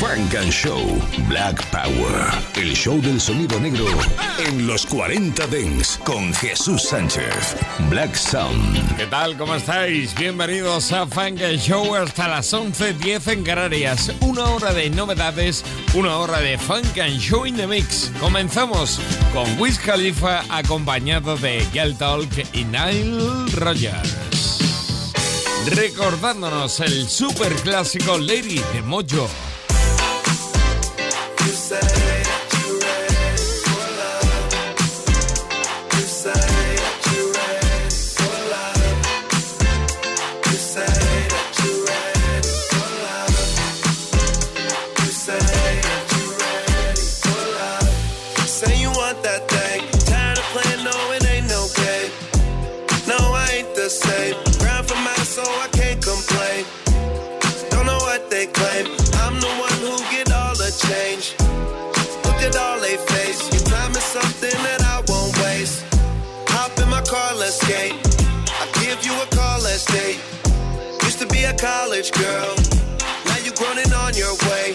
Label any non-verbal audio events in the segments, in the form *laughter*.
Funk and Show Black Power. El show del sonido negro en los 40 Dents con Jesús Sánchez. Black Sound. ¿Qué tal? ¿Cómo estáis? Bienvenidos a Funk and Show hasta las 11.10 en Canarias. Una hora de novedades, una hora de Funk and Show in the Mix. Comenzamos con Wiz Khalifa acompañado de Gal Talk y Nile Rogers. Recordándonos el super clásico Lady de Mojo. say. College girl. Now you groaning on your way.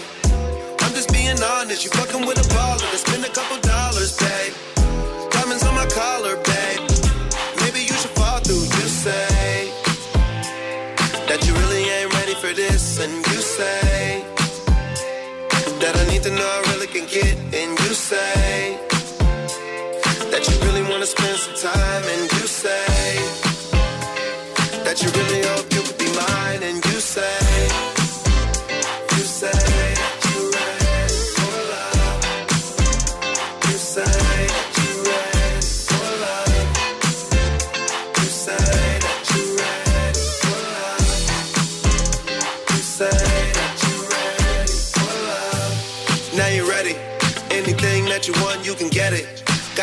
I'm just being honest, you fucking with a baller to spend a couple dollars, babe. Diamonds on my collar, babe. Maybe you should fall through. You say that you really ain't ready for this, and you say that I need to know I really can get, and you say that you really wanna spend some time, and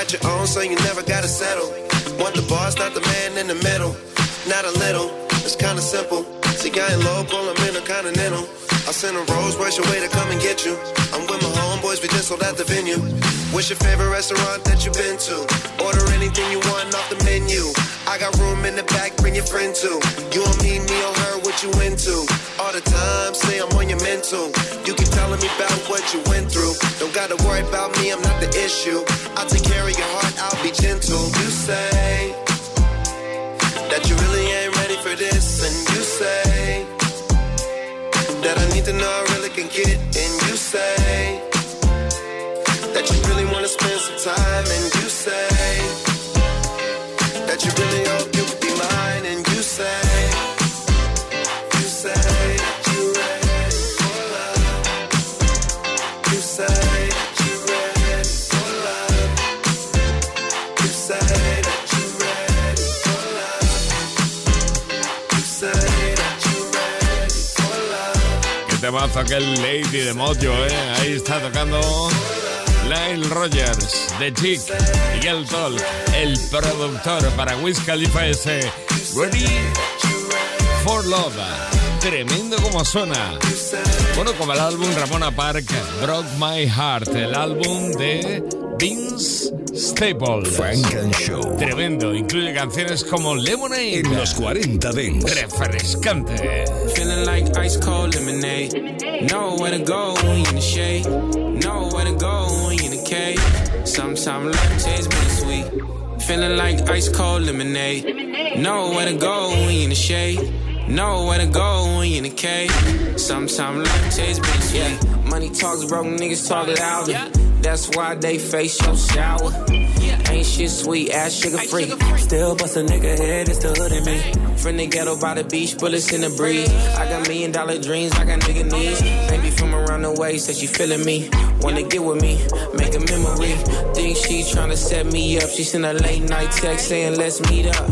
Got your own, so you never gotta settle. Want the boss, not the man in the middle. Not a little, it's kinda simple. See, I ain't local, I'm intercontinental. I send a Rolls your way to come and get you. I'm with my homeboys, we just sold at the venue. What's your favorite restaurant that you've been to? Order anything you want off the menu. I got room in the back, bring your friend too. You don't me or her, what you into? All the time, say I'm on your mental. You keep telling me about what you went through. Don't gotta worry about me, I'm not the issue. I'll take care of your heart, I'll be gentle. You say that you really ain't ready for this, and you say that I need to know I really can get, and you say that you really wanna spend some time, and you say temazo aquel Lady de Mojo, ¿eh? Ahí está tocando Lyle Rogers, The Chick, Miguel Tol, el productor para Wiz Khalifa ese Ready for Love. Tremendo como suena. Bueno, como el álbum Ramona Park, Broke My Heart, el álbum de Vince Staples. Funk and Show Tremendo, incluye canciones como Lemonade, en los 40 Dance. refrescante. Feeling like ice cold lemonade. Know where to go when you're in the shade. Know where to go when you're in the cave. Sometimes life tastes bittersweet. Feeling like ice cold lemonade. Know where to go when you're in the shade. Know where to go when you're in the cave. Sometimes life tastes bittersweet. Yeah. Money talks, broke niggas talk louder. That's why they face your shower. Ain't shit sweet, ass sugar free. Still bust a nigga head, it's the hood in me. From the ghetto by the beach, bullets in the breeze. I got million dollar dreams, I got nigga needs. Baby from around the way, said she feeling me. Wanna get with me, make a memory. Think she tryna set me up. She sent a late night text saying, let's meet up.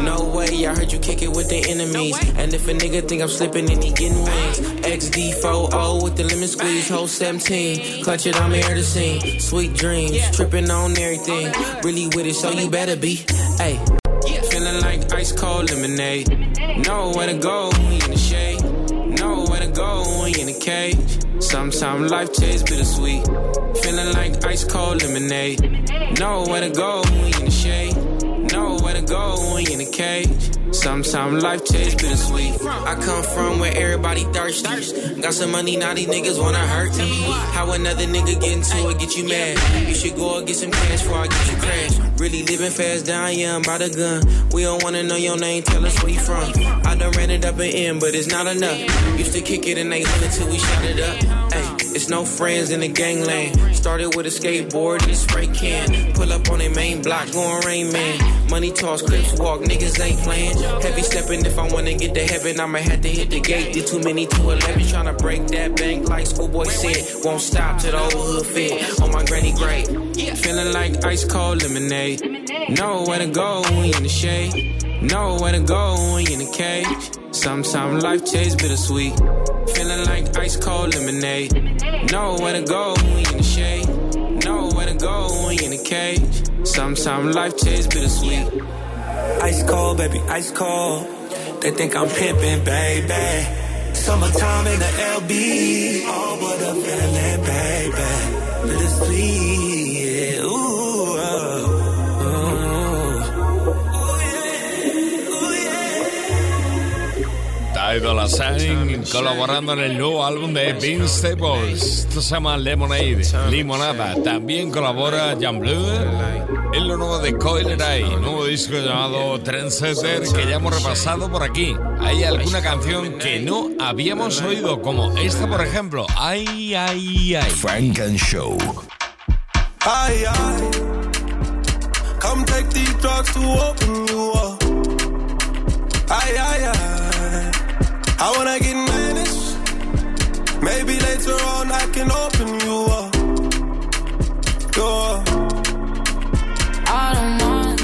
No way, I heard you kick it with the enemies. And if a nigga think I'm slipping, then he getting wings. XD4O with the lemon squeeze, whole 17. Clutch it, I'm here to sing. Sweet dreams, tripping on everything. Really with it, so you better be. Hey. Feeling like ice cold lemonade. Nowhere to go when you in the shade. Nowhere to go when you in the cage. Sometimes life tastes bittersweet. Feeling like ice cold lemonade. Nowhere to go when you in the shade. Nowhere to go when you in the cage. Sometimes life tastes bittersweet. I come from where everybody thirsty. Got some money, now these niggas wanna hurt me. How another nigga get into it, get you mad. You should go and get some cash before I get you crash. Really living fast yeah, I'm by the gun. We don't wanna know your name, tell us where you from. I done ran it up and in, but it's not enough. Used to kick it in they hood till we shot it up. It's no friends in the gangland. Started with a skateboard and a spray can. Pull up on a main block, going rain man. Money toss, clips walk, niggas ain't playing. Heavy stepping, if I wanna get to heaven, I'ma have to hit the gate. Did too many to 11, tryna break that bank like schoolboy said. Won't stop till the old hood fit on my granny grave. Feeling like ice cold lemonade. Nowhere to go in the shade. Nowhere to go when you in the cage. Sometimes life tastes bittersweet. Feeling like ice cold lemonade. Nowhere to go when you in the shade. Nowhere to go when you in the cage. Sometimes life tastes bittersweet. Ice cold, baby, ice cold. They think I'm pimping, baby. Summertime in the LB. Oh, what a feeling, baby. Bittersweet, Dola Sign colaborando en el nuevo álbum de Vince Staples. Esto se llama Lemonade, Limonada. También colabora Jan Blue en lo nuevo de Coiler Eye, nuevo disco llamado Trendsetter que ya hemos repasado por aquí. Hay alguna canción que no habíamos oído, como esta, por ejemplo. Ay, ay, ay. Frank and Show. Ay, ay. Come take these drugs to open you up. Ay, ay, ay. I wanna get managed. Maybe later on I can open you up. Go I don't mind.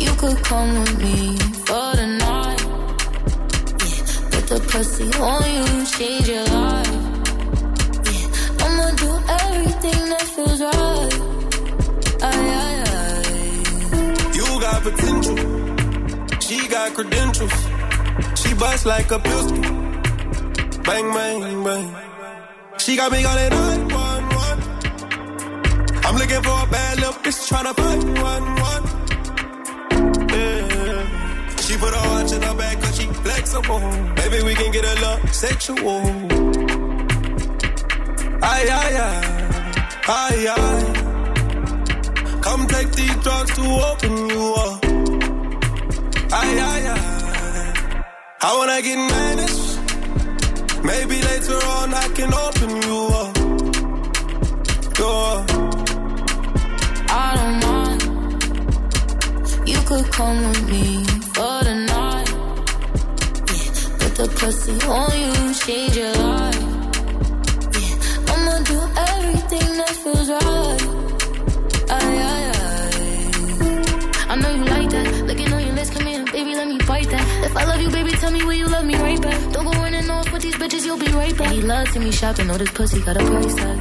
You could come with me for the night. Yeah, put the pussy on you, change your life. Yeah, I'ma do everything that feels right. Ay, ay, ay. You got potential. She got credentials. She busts like a pistol. Bang, bang, bang. She got me calling 911. I'm looking for a bad little bitch trying to find one, one. Yeah. She put her watch in her back cause she flexible. Maybe we can get a little sexual. Ay, ay, ay. Ay, ay. Come take these drugs to open you up. Ay, ay, ay. I wanna get managed. Maybe later on I can open you up. Go I don't mind. You could come with me for the night. Yeah, put the pussy on you, change your life. Yeah, I'ma do everything that feels right. Baby, let me bite that. If I love you, baby, tell me where you love me right back. Don't go in and off with these bitches, you'll be right back. He loves to me shopping, know this pussy got a price tag.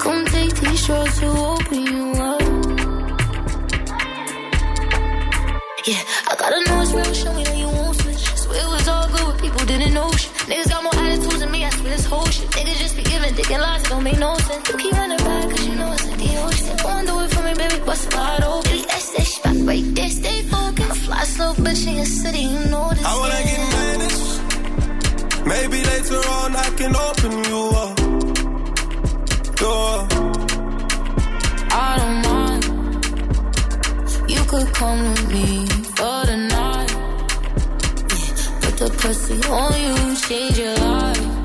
Come take these drugs to open you up. Yeah, I gotta know it's real. Show me that you won't switch. Swear it was all good, but people didn't know shit. Niggas got more attitudes than me. I swear this whole shit. Niggas just be giving dick and lies. It don't make no sense. You keep running back, cause you know it's in the ocean. Go and do it for me, baby. Bust a wide open. That's that shit. Back right there, slow bitch in your city, you know this. I wanna get managed. Maybe later on I can open you up. Go I don't mind. You could come with me for the night. Yeah, put the pussy on you, change your life.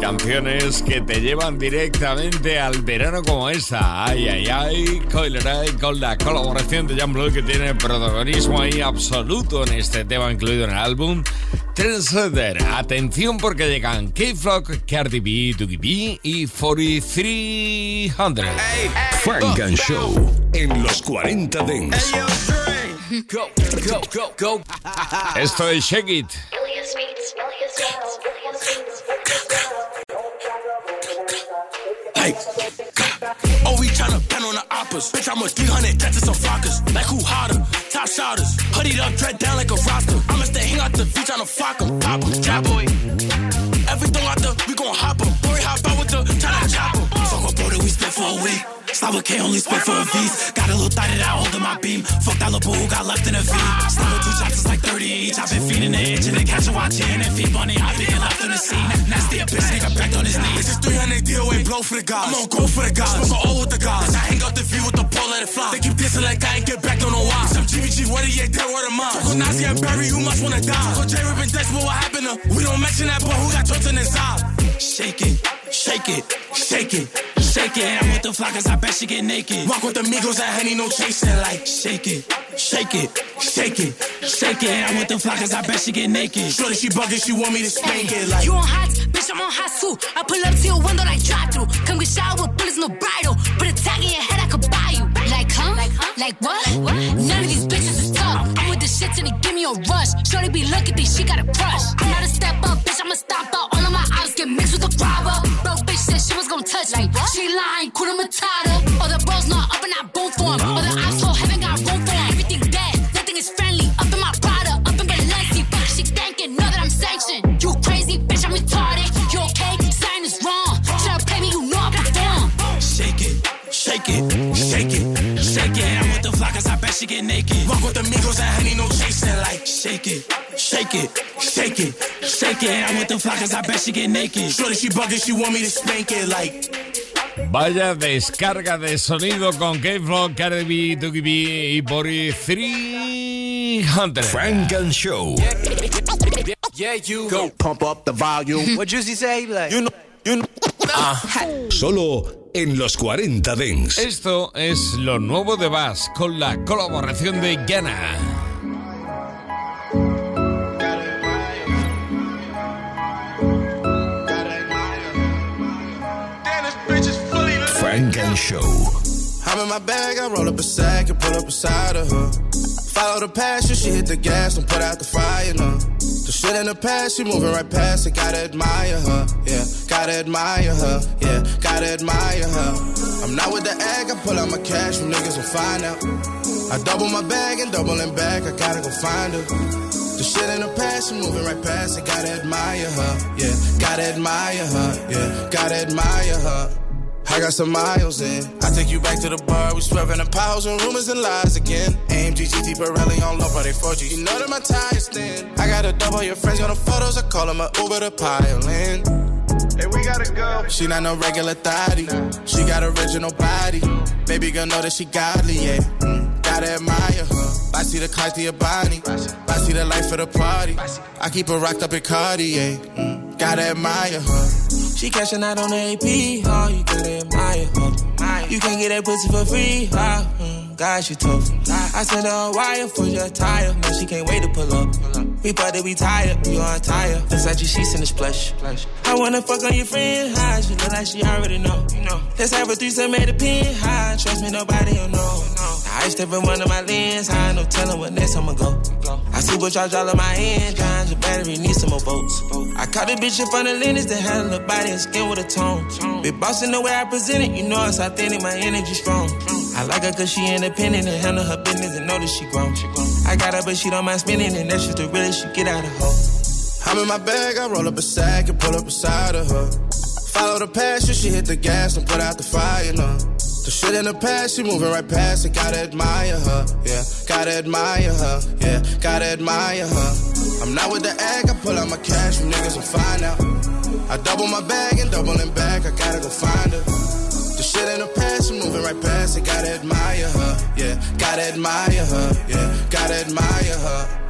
Canciones que te llevan directamente al verano como esta. Ay, ay, ay. Coiler Eye con la colaboración de Jan Blue que tiene protagonismo ahí absoluto en este tema incluido en el álbum. Trendsetter. Atención porque llegan K-Flock, Cardi B, Doogie B y 4300. Frank and Show en los 40 Dents. Go, go, go, go. Esto es Shake It. Oh, we tryna pen on the oppas. Bitch, I'm a 300, that's to some flockers. Like who hotter? Top shotters. Hoodied up, dread down like a roster. I'ma stay hang out the beach on a flock em. Pop em, trap boy. Everything out there, we gon' hop em. Boy, hop out with the tryna chop em. Fuck a bro that we spent for a week. Slava K only spit for a piece. Got a little thought that I hold in my beam. Fuck that little boo who got left in a V. Slava two chops is like 30 each. I've been feeding the itch and then catch a watching and feed bunny. I've been left on the scene. Nasty a bitch, nigga back on his knees. This is 300 DOA blow for the guys. I'm on go for the guys. Smoke all with the guys. I hang out the view with the pole, let it fly. They keep dissing like I ain't get back, don't know why. Some GBG, what yeah, dead word of mine. Talk Nazi and Barry, who must wanna die? Talk J Rip and Dex, what happened to? We don't mention that, but who got Johnson inside? Shake it, shake it, shake it, shake it. I'm with the flockers, I bet she get naked. Walk with the Migos, I honey, no chasing. Like, shake it, shake it, shake it, shake it. I'm with the flockers, I bet she get naked. Shorty, she bugging, she want me to spank it. Like, you on hot, bitch, I'm on hot too. I pull up to your window like drive through. Come get shot with bullets, no bridle. Put a tag in your head, I could buy you. Like, huh? Like, what? None of these bitches is tough. I'm with the shit and they give me a rush. Shorty be looking, think she got a crush. I'm not step up, bitch, I'ma stop out. All of my eyes get mixed with the robber. Bro, bitch said she was gonna touch me. She lying, Kuna Matata. Vaya descarga de sonido con K-Flock, Cardi B, Tuki B y Bori 300. Frank and Show. Yeah, you go pump up the volume. What Juicy say? Like, you know, you know. Solo en los 40 Dents. Esto es lo nuevo de Bass con la colaboración de Gana. Funk and Show. I'm in my bag, I roll up a sack and pull up beside of her. Follow the passion, she hit the gas and put out the fire. The shit in the past, she moving right past it, gotta admire her, yeah. Gotta admire her, yeah. Gotta admire her. I'm not with the egg, I pull out my cash from niggas and find out. I double my bag and doubling back, I gotta go find her. The shit in the past, she moving right past it, gotta admire her, yeah. Gotta admire her, yeah. Gotta admire her. I got some miles in. I take you back to the bar. We swerving the piles and rumors and lies again. AMG GT Pirelli on low, but they 4G. You know that my tire's thin. I got a double your friends on the photos. I call them a Uber to pile in. Hey, we gotta go. She not no regular thotty. She got original body. Baby girl know that she godly, yeah. Mm, gotta admire her. I see the Cartier body, I see the life of the party. I keep her rocked up in Cartier. Mm, gotta admire her. She cashing out on the AP, oh, you gotta admire her. You can't get that pussy for free, oh, mm, God, she tough. I sent her a wire for your tire, man, she can't wait to pull up. We that we tired, we on tired. Versace sheets in the splash. I wanna fuck on your friend, high, she look like she already know. Let's have a threesome at the pin, high, ah, trust me, nobody will know. I step in one of my lens, high, no telling what next I'ma go. I supercharge all of my engines, your battery needs some more volts. I caught a bitch in front of Lennox that had a body and skin with a tone. Big boss in the way I present it, you know it's authentic, my energy strong. I like her cause she independent and handle her business and know that she grown. I got her but she don't mind spending and that's just the realest she get out of her. I'm in my bag, I roll up a sack and pull up beside of her. Follow the passion, she hit the gas and put out the fire, no. The shit in the past, she moving right past it, gotta admire her, yeah. Gotta admire her, yeah. Gotta admire her. I'm not with the egg, I pull out my cash from niggas and find out. I double my bag and doubling back, I gotta go find her. The shit in the past, she moving right past it, gotta admire her, yeah. Gotta admire her, yeah. Gotta admire her.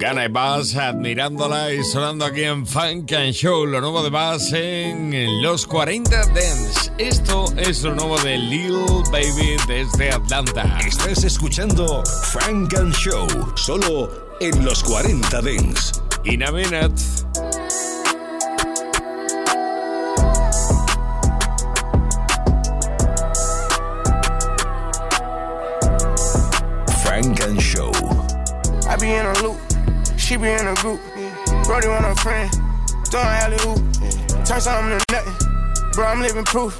Gana y Bass admirándola y sonando aquí en Funk and Show, lo nuevo de Bass en los 40 Dance. Esto es lo nuevo de Lil Baby desde Atlanta. Estás escuchando Frank and Show, solo en los 40 Dents. In a she be in a group. Brody want a friend, doing alley hoop. Turn something to nothing, bro. I'm living proof.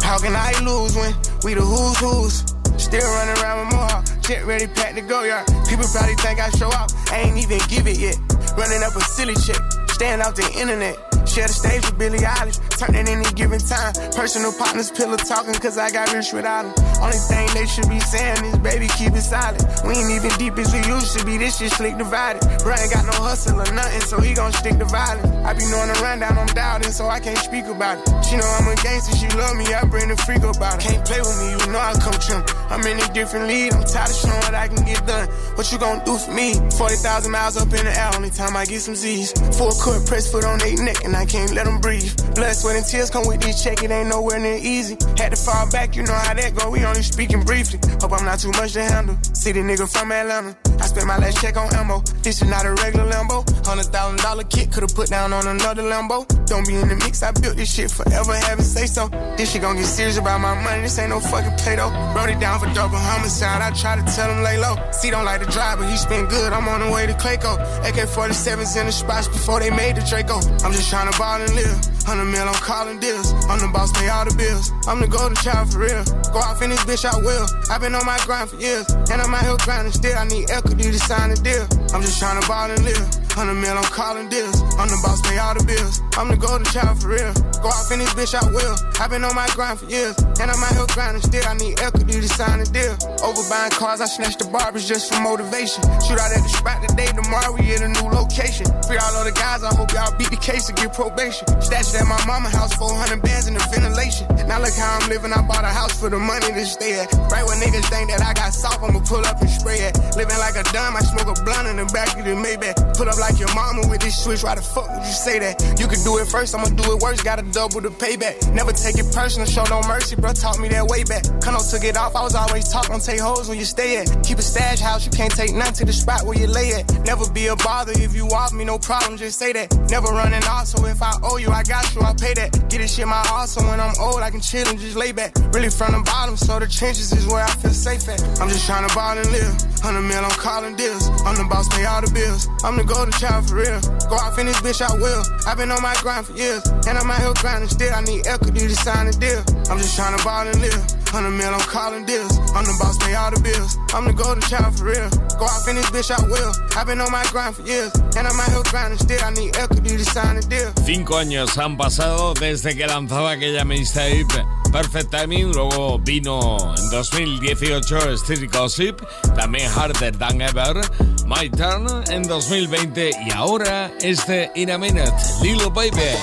How can I lose when we the who's who's? Still running around with more. Jet ready, packed to go yard. People probably think I show up. I ain't even give it yet. Running up a silly chick. Staying off the internet. Share the stage with Billie Eilish, turn it any given time. Personal partners, pillow talking, cause I got rich without them. Only thing they should be saying is, baby, keep it silent. We ain't even deep as we used to be, this shit slick divided. Bro ain't got no hustle or nothing, so he gon' stick to violence. I be knowing the rundown, I'm doubting, so I can't speak about it. She know I'm a gangster, she love me, I bring the freak about it. Can't play with me, you know I come trim. I'm in a different lead, I'm tired of showing what I can get done. What you gon' do for me? 40,000 miles up in the air, only time I get some Z's. Full court, press foot on their neck, and I can't let them breathe. Blood, sweat, and tears come with this check, it ain't nowhere near easy. Had to fall back, you know how that go, we only speaking briefly. Hope I'm not too much to handle. City nigga from Atlanta. I spent my last check on ammo. This is not a regular Lambo. Hundred thousand dollar kit could've put down on another Lambo. Don't be in the mix, I built this shit forever, having say so. This shit gon' get serious about my money, this ain't no fucking play though. Wrote it down for double homicide, I try to tell him lay low. See, don't like to drive, but he spin good, I'm on the way to Clayco. AK 47s in the spots before they made the Draco. I'm just trying to ball and live. 100 mil, I'm calling deals. I'm the boss, pay all the bills. I'm the golden child for real. Go off in this bitch, I will. I've been on my grind for years. And I'm out here grinding still. I need equity to sign a deal. I'm just trying to ball and live. 100 mil, I'm calling deals. I'm the boss, pay all the bills. I'm the golden child for real. Go off in this bitch, I will. I've been on my grind for years. And I'm out here grinding still. I need equity to sign a deal. Over buying cars, I snatched the barbers just for motivation. Shoot out at the spot today, tomorrow we in a new location. Free all of the guys, I hope y'all beat the case and get probation. Stashed at my mama house, 400 bands in the ventilation. Now look how I'm living, I bought a house for the money to stay at. Right when niggas think that I got soft, I'ma pull up and spray it. Living like a dumb, I smoke a blunt in the back of the Maybach. Put up like your mama with this switch, why the fuck would you say that? You could do it first, I'ma do it worse, gotta double the payback. Never take it personal, show no mercy, bro, taught me that way back. Kano took it off, I was always don't take hoes where you stay at. Keep a stash house, you can't take none to the spot where you lay at. Never be a bother if you off me, no problem, just say that. Never running off, so if I owe you, I got you, I pay that. Get this shit my heart, so when I'm old, I can chill and just lay back. Really from the bottom, so the trenches is where I feel safe at. I'm just trying to ball and live. 100 mil, I'm calling deals. I'm the boss, pay all the bills. I'm the golden child for real. Go off in this bitch, I will. I've been on my grind for years. And I'm out here grinding still. I need equity to sign a deal. I'm just trying to ball and live. 100 mil, I'm calling deals. I'm the boss, pay all the bills. I'm the golden child for real. Go off in this bitch, I will. I've been on my grind for years. And I'm out here grinding still. I need equity to sign a deal. Cinco años han pasado desde que lanzaba aquella mixtape Perfect Timing, luego vino en 2018 Street Gossip, también Harder Than Ever, My Turn en 2020 y ahora este In a Minute, Little Baby.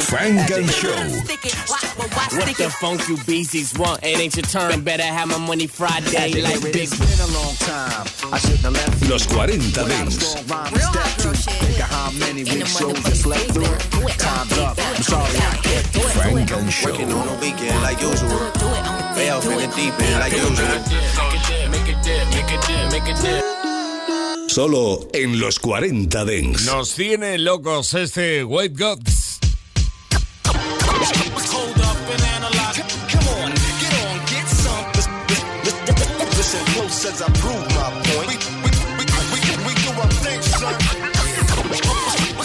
Frank and Show. Funk you beasties want? It ain't your turn. Better have my money Friday like big. Los 40 Dents. Frank and Show. Working on the weekend like usual. Way off in the deep end like usual. Solo en los 40 Dents. Nos tiene locos este White Gods. As I prove my point. We, we, we, we, we do our thing, son.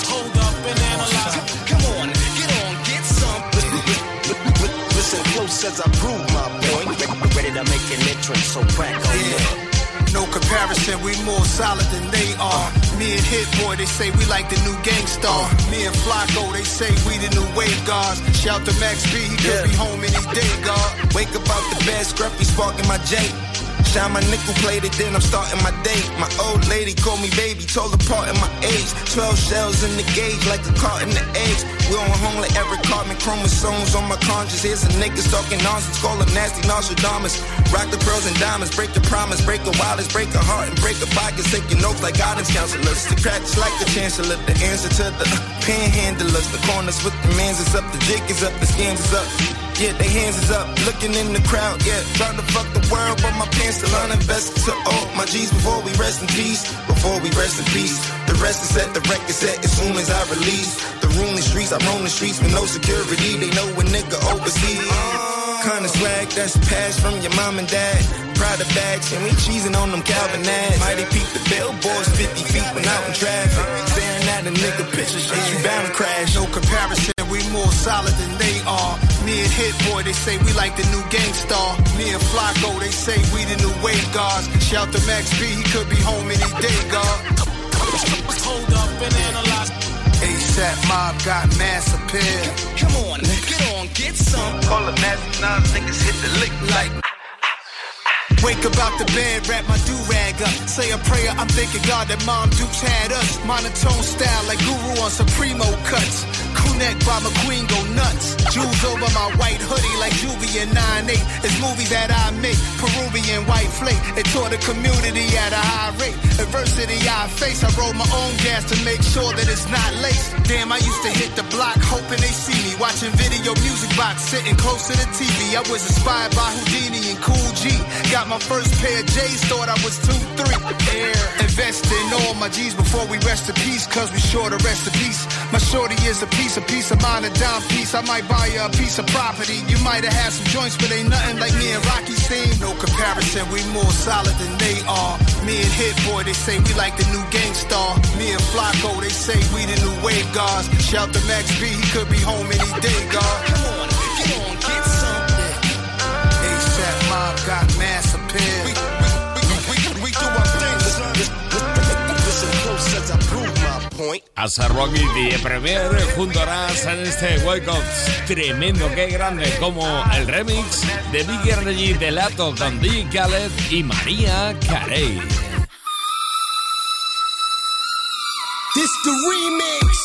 Hold up and analyze. Come on, get on, get some. Listen close as I prove my point. Ready to make an entrance, so crack on yeah. No comparison, we more solid than they are. Me and Hit Boy, they say we like the new gangstar. Me and Flacko, they say we the new wave guards. Shout to Max B, he could be home any day, God. Wake up out the bed, scruffy sparking my J. Shine my nickel plated, then I'm starting my day. My old lady called me baby, told her part in my age. 12 shells in the gauge, like a carton of eggs. We on home like every carbon chromosomes on my conscience. Here's some niggas talking nonsense, call them nasty Nostradamus. Rock the pearls and diamonds, break the promise, break the wildest, break a heart and break a pocket. Taking notes like guidance counselors. The practice like the chancellor, the answer to the panhandlers. The corners with the mans is up, the jig is up, the scams is up. Yeah, they hands is up, looking in the crowd, yeah. Trying to fuck the world, but my pants still uninvested to all oh, my G's before we rest in peace. Before we rest in peace. The rest is set, the record set as soon as I release. The room the streets, I roam the streets with no security. They know a nigga overseas. Kinda swag that's passed from your mom and dad. Of bags, and we cheesing on them Calvin ads. Mighty peep the billboards 50 feet when out in traffic. Staring at a nigga picture, shit, you bound to crash. No comparison, we more solid than they are. Me and Hit Boy, they say we like the new gang star. Me and Flacko, they say we the new wave guards. Shout to Max B, he could be home any day, God. Hold up and analyze. ASAP mob got mass appeal. Come on, get on, get some. Call it massive nines, niggas hit the lick like. Wake up out the bed, wrap my do-rag up. Say a prayer, I'm thanking God that Mom Dukes had us. Monotone style like Guru on Supremo cuts. Crew by McQueen go nuts. Jewels over my white hoodie like Juvie and 9-8. It's movies that I make, Peruvian white flake. It taught the community at a high rate. Adversity I face, I roll my own gas to make sure that it's not laced. Damn, I used to hit the block hoping they see me. Watching video music box, sitting close to the TV. I was inspired by Houdini and Cool G. Got my first pair of J's, thought I was 2-3. Air. Invest in all my G's before we rest in peace, cause we sure to rest in peace. My shorty is a piece, a piece of mine, a dime piece. I might buy you a piece of property. You might have had some joints, but ain't nothing like me and Rocky seen. No comparison, we more solid than they are. Me and Hit Boy, they say we like the new gang star. Me and Flacko, they say we the new wave guards. Shout to Max B, he could be home any day, God. Come on, get on, get some. ASAP mob got mass appeal. We, we, we, we, we do our thing, son. Listen close as I prove point. Asa Rocky de Premier junto en este Wake Up tremendo, qué grande, como el remix de Big Energy de Lato con D. Khaled y María Carey. This the remix.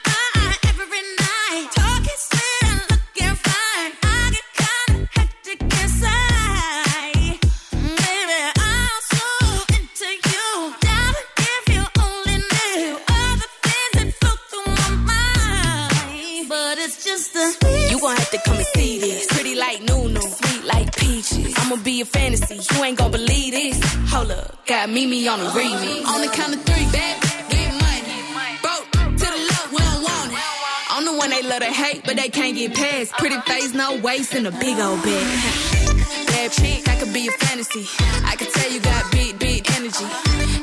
I'ma be a fantasy, you ain't gon' believe this. Hold up, got Mimi on the remix. On the count of three, back, get money. Broke to the left, we don't want it. I'm the one they love to hate, but they can't get past. Pretty face, no waist, and a big old bag. Bad chick, I could be a fantasy. I could tell you got big, big energy.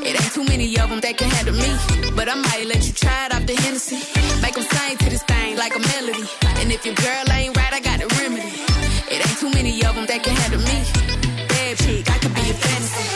It ain't too many of them that can handle me. But I might let you try it off the Hennessy. Make them sing to this thing like a melody. And if your girl ain't right, I got the remedy. Many of them that can handle me. Bad chick, I could be a fantasy.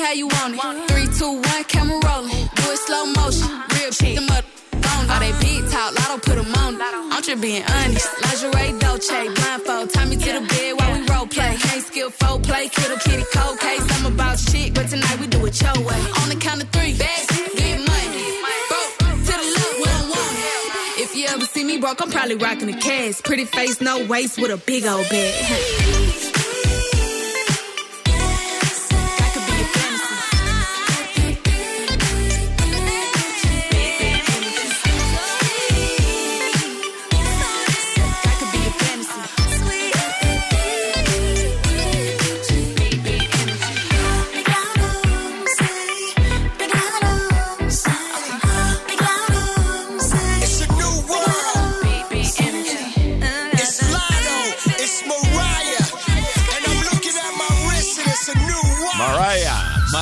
How you want it. Lotto put them on. I'm just being honest. Lingerie, Dolce, blindfold. Tie me to the bed while we role play. Can't skill folk play, kiddo kitty cold case. I'm about shit, but tonight we do it your way. On the count of three, bad, get money. Broke to the left, we don't want it. If you ever see me broke, I'm probably rocking a cast. Pretty face, no waist, with a big old bag.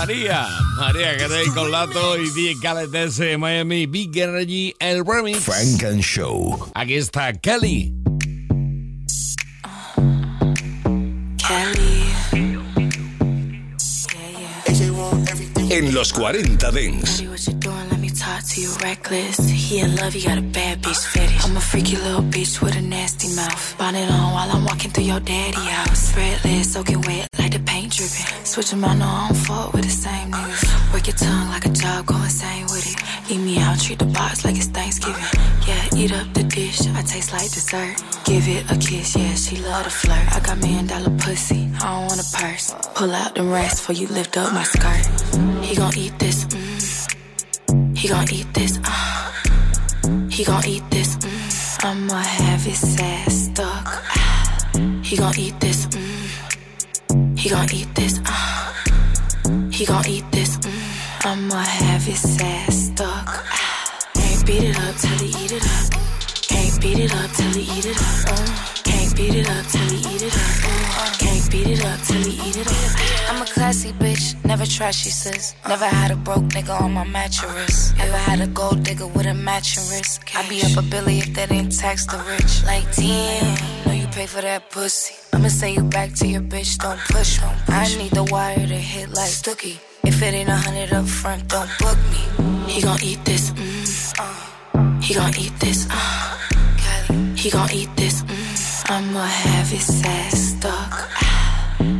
María, María Carey con Lato y D. Desde Miami, Big Energy, el remix. Frank and Show. Aquí está Kelly. En los 40 Dents. What you reckless. He in love, you got a bad bitch fetish. I'm a freaky little bitch with a nasty mouth. Bonnet on while I'm walking through your daddy house. Red legs soaking wet like the paint dripping. Switch them out, no, I don't fuck with the same niggas. Work your tongue like a job, go insane with it. Eat me out, treat the box like it's Thanksgiving. Yeah, eat up the dish, I taste like dessert. Give it a kiss, yeah, she love to flirt. I got million dollar pussy, I don't want a purse. Pull out the rest before you lift up my skirt. He gon' eat this, mm. He gon' eat this, uh. He gon' eat this, mm. I'ma have his ass stuck. Ah. He gon' eat this, mm. He gon' eat this, uh. He gon' eat this, mm. I'ma have his ass stuck. Can't beat it up till he eat it up. Can't beat it up till he eat it up. Uh. Can't beat it up till he eat it up. Uh. Beat it up till he eat it up. I'm a classy bitch, never trashy sis. Never had a broke nigga on my mattress. Ever had a gold digger with a matching wrist. I be up a billy if that ain't tax the rich. Like damn, know you pay for that pussy. I'ma send you back to your bitch, don't push. Don't push. I need the wire to hit like Stookie. If it ain't a hundred up front, don't book me. He gon' eat this, mm. Uh. He gon' eat this, uh. He gon' eat this, mm. I'ma have his ass stuck.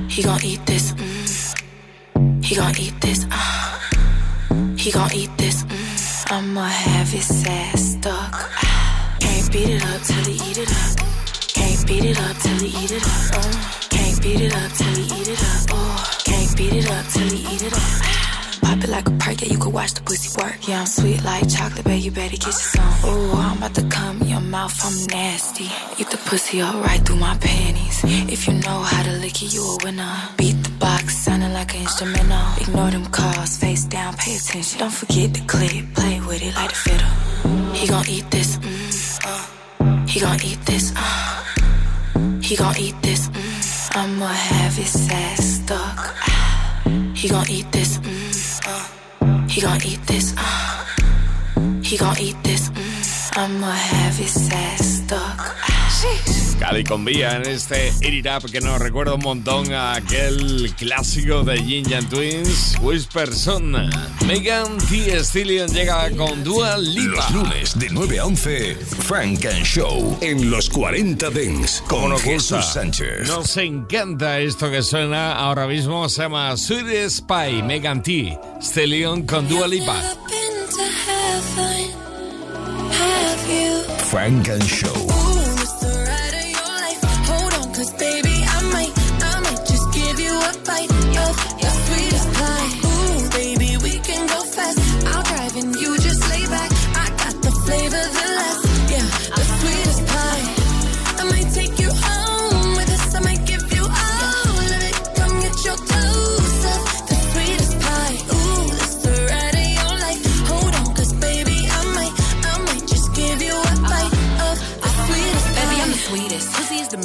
He gon' eat this, mm. He gon' eat this, uh. He gon' eat this, mm. I'ma have his ass stuck. Can't beat it up till he eat it up. Can't beat it up till he eat it up. Uh. Can't beat it up till he eat it up. Oh. Can't beat it up till he eat it up. Pop it like a perk, yeah, you could watch the pussy work. Yeah, I'm sweet like chocolate, baby, you better get your some. Ooh, I'm about to come in your mouth, I'm nasty. Eat the pussy up right through my panties. If you know how to lick it, you a winner. Beat the box, sounding like an instrumental. Ignore them calls, face down, pay attention. Don't forget the clip, play with it like a fiddle. He gon' eat this, mm, uh. He gon' eat this, uh. He gon' eat this, mm. I'ma have his ass stuck. Ah. He gon' eat this, mm. He gon' eat this, uh. He gon' eat this, mm. I'ma have his ass stuck. Cali con Vía en este Eat It Up que nos recuerda un montón a aquel clásico de Yin Twins, Whisperson. Megan Thee Stallion llega con Dua Lipa. Los lunes de 9 a 11, Frank and Show en los 40 Dents con nos Jesús. Sánchez. Nos encanta esto que suena ahora mismo. Se llama Sweet Spy, Megan Thee Stallion con Dua Lipa. Frank and Show.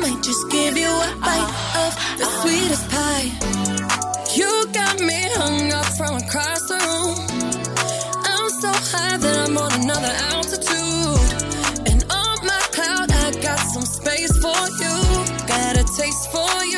might, I might just give you a bite of the sweetest pie. You got me hung up from across the room. I'm so high that I'm on another altitude. And on my cloud, I got some space for you. Got a taste for you.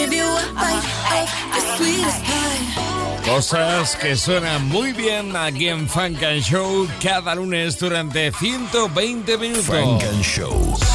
Cosas que suenan muy bien aquí en Funk and Show cada lunes durante 120 minutos. Funk and Show.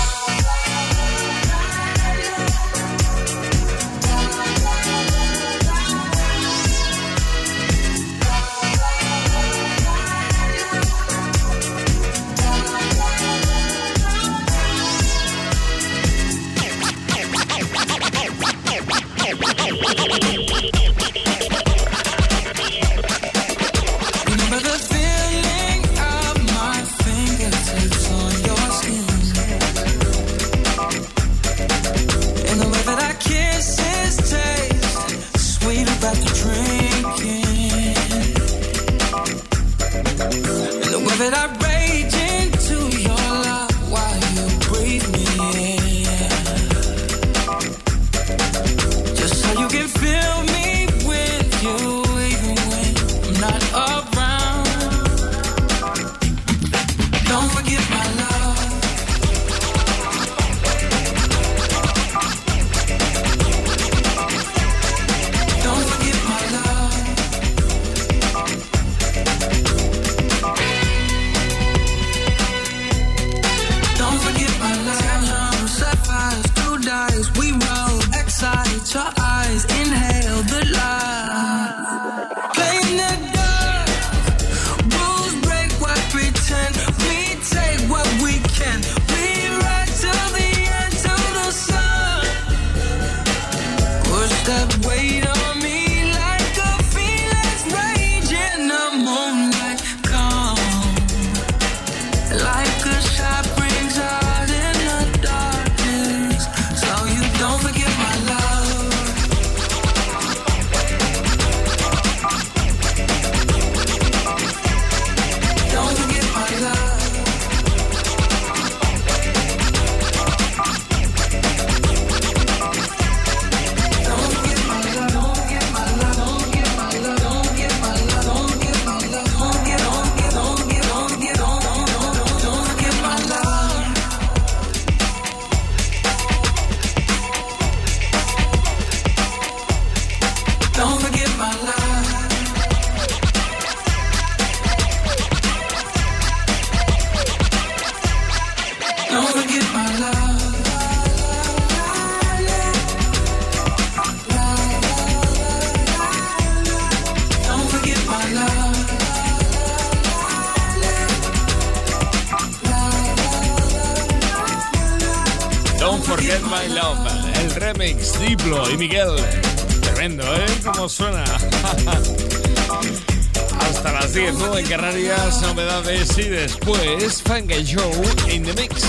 Y después and Show in the Mix.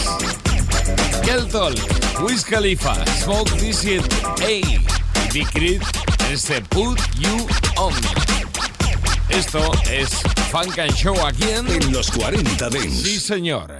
Kel Talk, Wiz Khalifa, Smoke DC A y Big este Put You On. Esto es Funk and Show aquí en... En los 40 Dents. Sí, señor.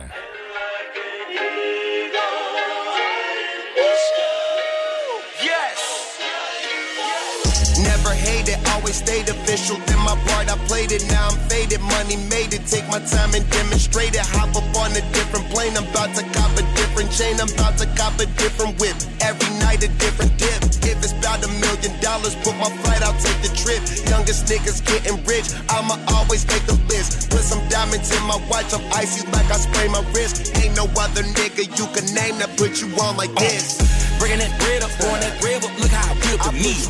Always stayed official. Then my part, I played it. Now I'm faded. Money made it. Take my time and demonstrate it. Hop up on a different plane. I'm about to cop a different chain. I'm about to cop a different whip. Every night a different dip. If it's about a million dollars, book my flight, I'll take the trip. Youngest niggas getting rich. I'ma always make the list. Put some diamonds in my watch. I'm icy like I spray my wrist. Ain't no other nigga you can name that put you on like this. Bringing that bread up, throwing that bread up, look how I whip the meat.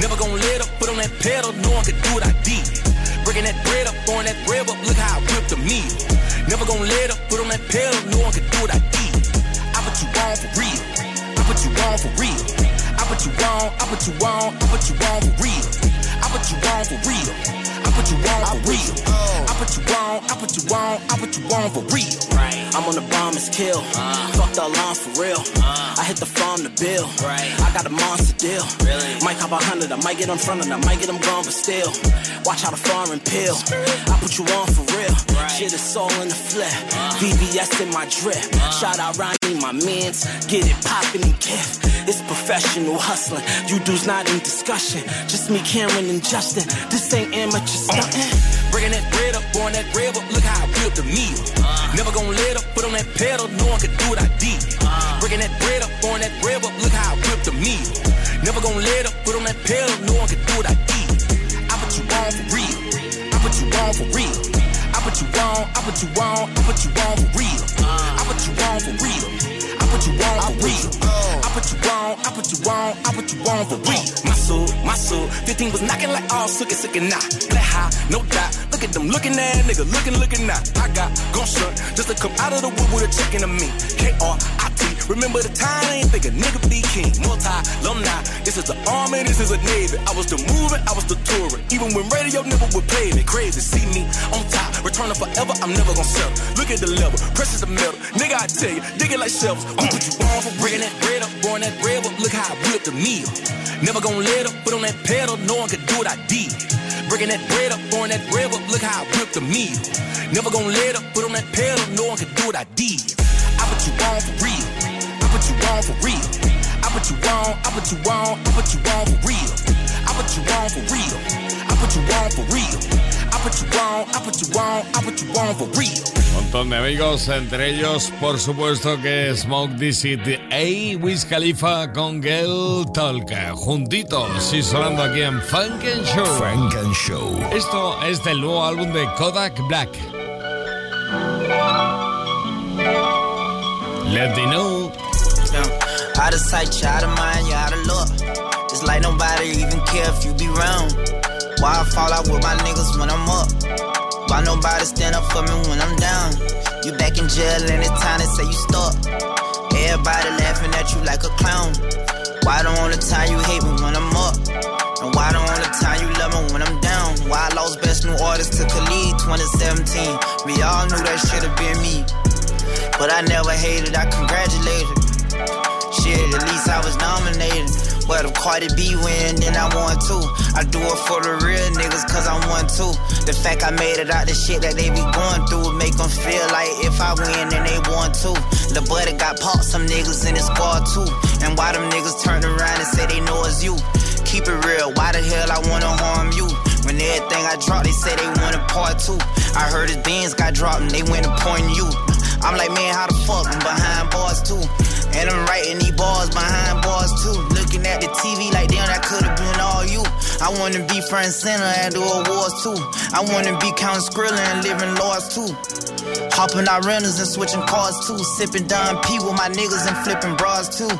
Never gonna let up, put pedal, no one can do what I did. Bringing that bread up, throwing that bread up, look how I whip the meat. Never gonna let up, put on that pedal, no one can do what I did. I put you on for real. I put you on for real. I put you on, I put you on, I put you on for real. I put you on for real. I put you on for real. I put you on, I put you on, I put you on for real. I'm on the bomb is kill. Uh. Fuck the alarm for real. Uh. I hit the farm to bill. Right. I got a monster deal. Might cop a hundred, I might get in front of them, might get them gone, but still. Watch how the foreign pill. I put you on for real. Shit is all in the flip. Uh. VVS in my drip. Shout out Ronnie, my mans. Get it poppin' and gift. It's professional hustling. You dudes not in discussion. Just me, Cameron, and Justin. This ain't amateur stunting. Bringing that bread up, uh. pouring uh. that bread up. Look how I built the meal. Never gonna let up, put on that pedal. No one can do what I did. Bringing Breaking that bread up, throwing that bread up, look how I whip the meat. Never gonna let up, put on that pedal, no one can do what I did. I put you on for real. I put you on for real. I put you on, I put you on, I put you on for real. I put you on for real. I put you on for real. I put you on, I put you on, I put you on for real. My soul, my soul, 15 was knocking like all suckin' suckin' nah. That high, no doubt. Look at them looking at nigga, looking, looking now. I got gun shut just to come out of the wood with a chicken to me. K-R-I-T, remember the time, I ain't think a nigga be king. Multi, alumni, this is the army, this is a navy. I was the moving, I was the touring. Even when radio never would play me. Crazy, see me on top, returning forever, I'm never gonna settle. Look at the level, precious the metal. Nigga, I tell you, dig it like shelves. I'm put you on for breaking that bread up, throwing that bread up. Look how I whipped the meal. Never gonna let up, put on that pedal, no one could do what I did. Breaking that bread up, throwing that bread up, look how I whipped the meal. Never gonna let up, put on that pedal, no one can do what I did. I put you on for real. I put you on for real. I put you on, I put you on, I put you on for real. I put you on for real. I put you on for real. I put you on, I put you on, I put you on for real. montón de amigos, entre ellos, por supuesto, que Smoke DC A Wiz Khalifa con Girl Talk, juntitos y sonando aquí en Funk and Show. Funk and Show. Esto es del nuevo álbum de Kodak Black. Let me know. Out of sight, you out of mind, you out of luck. It's like nobody even care if you be round. Why I fall out with my niggas when I'm up? Why nobody stand up for me when I'm down? You back in jail and it's time to say you stuck. Everybody laughing at you like a clown. Why don't on the only time you hate me when I'm up? And why don't the only time you love me when I'm down? Why I lost best new artist to Khalid 2017? We all knew that should've been me. But I never hated, I congratulated. Shit, at least I was nominated. But if Cardi B win, then I won too. I do it for the real niggas, cause I won too. The fact I made it out the shit that they be going through make them feel like if I win, then they won too. The buddy got popped, some niggas in his squad too. And why them niggas turn around and say they know it's you? Keep it real, why the hell I wanna harm you? When everything I dropped, they say they want a part two. I heard his beans got dropped and they went to point you. I'm like, man, how the fuck? I'm behind bars too. And I'm writing these bars behind bars too. Looking at the TV like, damn, that could've been all you. I wanna be front center at the awards too. I wanna be counting Skrilla and living laws too. Hopping out rentals and switching cars too. Sipping Don P with my niggas and flipping bras too.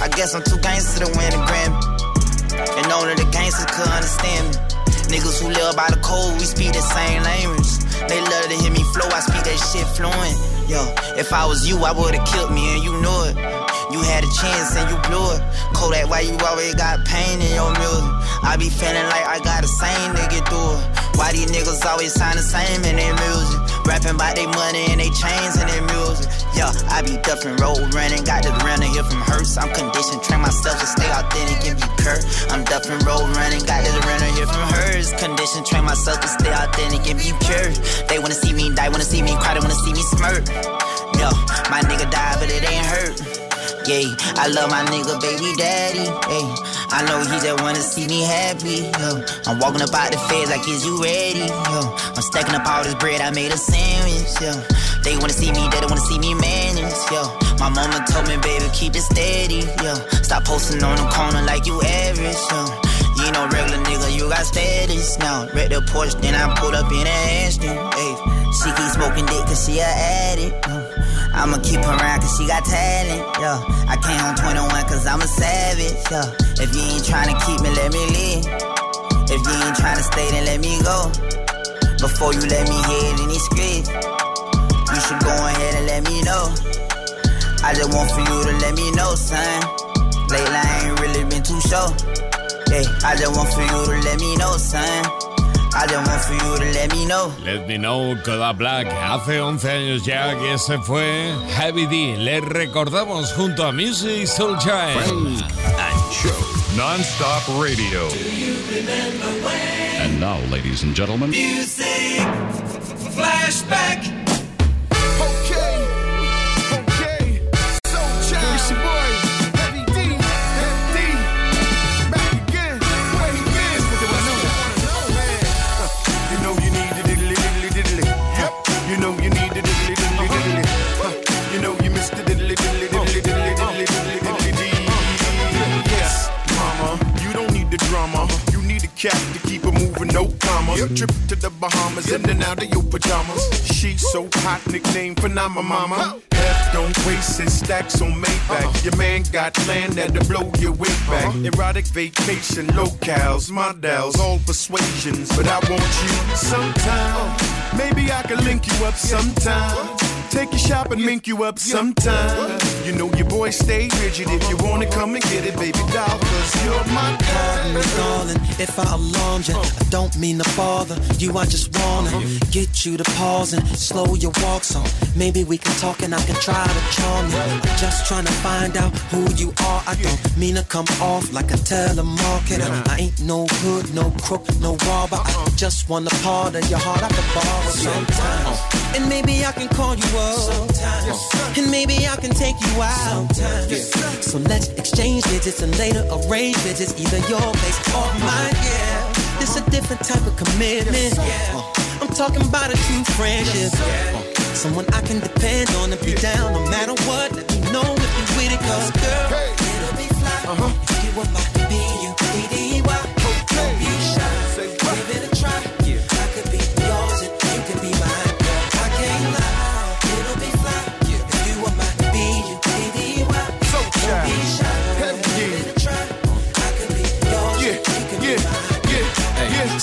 I guess I'm too gangster to win a Grammy. And only the gangsters could understand me. Niggas who live by the code, we speak the same language. They love to hear me flow, I speak that shit fluent. Yo, if I was you, I would've killed me and you knew it. You had a chance and you blew it. Kodak, why you always got pain in your music? I be feeling like I got the same to get through it. Why these niggas always sound the same in their music? Rapping about their money and their chains and their music. Yo, I be duffing, road running, got the rental here from Hertz. I'm conditioned, train myself to stay authentic and be curt. I'm duffing, road running, got the rental here from Hertz. Conditioned, train myself to stay authentic and be pure. They wanna see me die, wanna see me cry, they wanna see me smirk. Yo, my nigga died, but it ain't hurt. Yeah, I love my nigga, baby daddy. Hey, I know he just wanna see me happy. Yo, I'm walking up out the feds like, is you ready? Yo, I'm stacking up all this bread, I made a sandwich. Yo, they wanna see me, they don't wanna see me manage. Yo, my mama told me, baby, keep it steady. Yo, stop posting on the corner like you average. Yo, you ain't no regular nigga, you got status now. Read the Porsche, then I pulled up in an Aston. Hey, she keep smoking dick cause she a addict. I'ma keep her around cause she got talent, yo. I came on 21 cause I'm a savage, yo. If you ain't tryna keep me, let me leave. If you ain't tryna stay, then let me go. Before you let me hit any script, you should go ahead and let me know. I just want for you to let me know, son. Lately I ain't really been too sure. Hey, I just want for you to let me know, son. I just want for you to let me know. Let me know, Kodak Black. Hace 11 años ya que se fue Heavy D. Le recordamos junto a Music Soul Child. And Show. Non-stop radio. And now, ladies and gentlemen, Music flashback. Cap to keep her moving, no comma. Trip to the Bahamas in and out of your pajamas. She's so hot, nickname Phenomena Mama. Half don't waste his stacks on Maybach. Your man got land that'll blow your weight back. Erotic vacation locales, models, all persuasions. But I want you sometime. Maybe I can link you up sometime. Take you shopping, link you up sometime. You know your boy stay rigid. If you wanna come and get it, baby doll, cause you're my me, darling, if I alarmed you. I don't mean to bother you. I just wanna get you to pause and slow your walk so maybe we can talk and I can try to charm you. I'm just trying to find out who you are. I don't mean to come off like a telemarketer. I ain't no hood, no crook, no robber. I just want a part of your heart I could borrow sometimes. And maybe I can call you up. And maybe I can take you out. So let's exchange digits and later arrange visits, either your place or mine. Yeah, this a different type of commitment. Uh, I'm talking about a true friendship. Uh, Someone I can depend on and be down no matter what. Let me know if you with it, cause girl, it'll be fly. If you were my B-U-D-D-Y, don't be shy. Give it a try.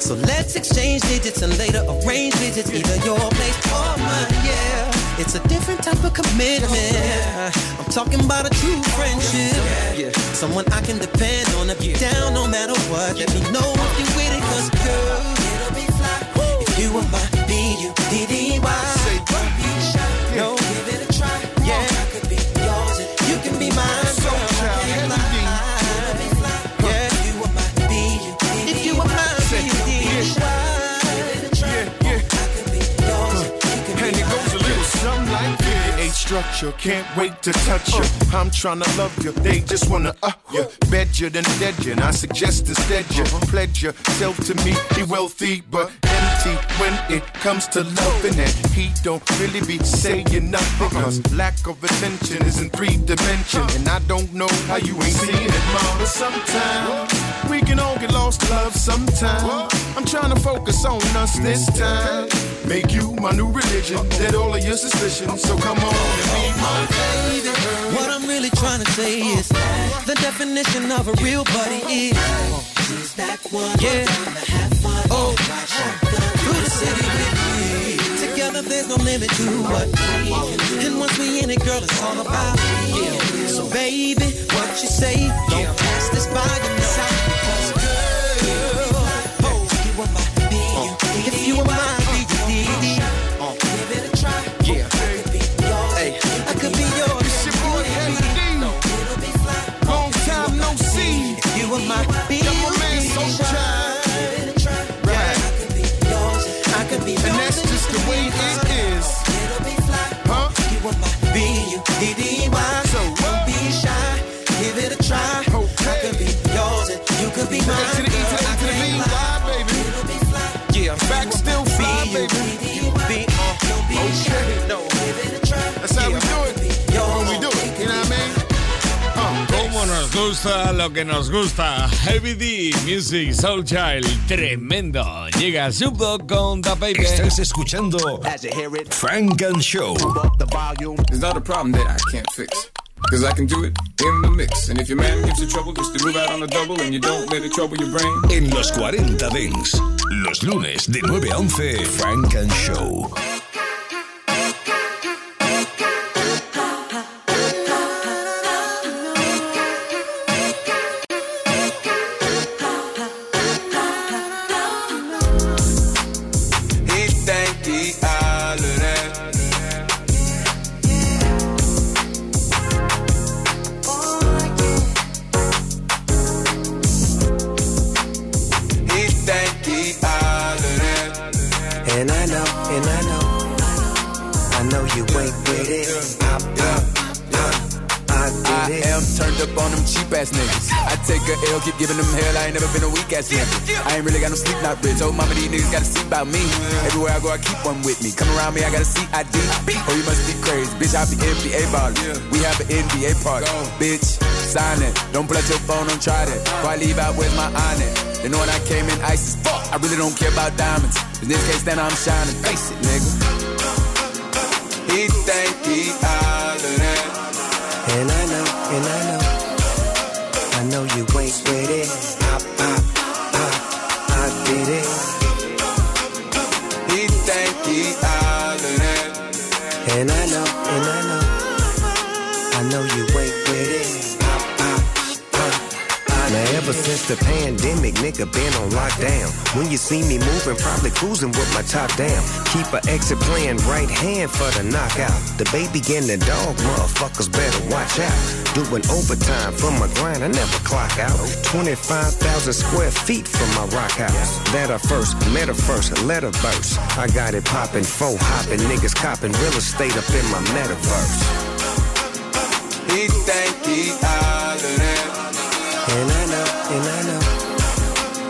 So let's exchange digits and later arrange visits, either your place or mine. Yeah, it's a different type of commitment. I'm talking about a true friendship. Someone I can depend on to be down no matter what. Let me know if you're with it, cause girl, it'll be fly. If you were my B-U-D-D-Y. Don't structure, can't wait to touch you. I'm trying to love you, they just wanna uh you. Bed you, then dead you, and I suggest instead you pledge yourself to me. Be wealthy, but empty when it comes to loving it. He don't really be saying nothing, cause lack of attention is in three dimension. And I don't know how you ain't seeing it, mama. Sometimes we can all get lost in love sometime. I'm trying to focus on us this time. Make you my new religion, dead all of your suspicions. So come on and be my baby. What I'm really trying to say is the definition of a real buddy is that one. Yeah. Oh, through the city with me. Together there's no limit to what we And once we in it, girl, it's all about yeah. So baby, what you say? Don't pass this by your side. You were my B, if you were my give it a try. Yeah. I could be yours. Hey. I could be yours. It's your boy Heavy D. Long time no see. You were my gusta lo que nos gusta. Heavy D, Music, Soul Child, tremendo. Llega Dogg con The Baby. Estás escuchando Frank and Show. It's not a problem that I can't fix. Cause I can do it in the mix. And if your man gives you trouble, just to move out on the double and you don't let it trouble your brain. En los 40 Dents. Los lunes de 9 a 11, Frank and Show. Sleep, not rich. Oh, mama, these niggas gotta see about me. Everywhere I go, I keep one with me. Come around me, I gotta see ID. Oh, you must be crazy. Bitch, I be NBA ballin'. We have an NBA party. Bitch, sign it. Don't pull out your phone, don't try that. Before I leave out, where's my honor? They know when I came in, ice as fuck. I really don't care about diamonds. In this case, then I'm shining. Face it, nigga. He think he hotter than. Eh? And I know, and I know, the pandemic, nigga been on lockdown. When you see me moving, probably cruising with my top down. Keep a exit plan, right hand for the knockout. The baby getting the dog, motherfuckers better watch out. Doing overtime for my grind, I never clock out. 25,000 square feet from my rock house. That first, met first, let her verse. I got it popping, faux hopping, niggas copping real estate up in my metaverse. He think he hotter and I know,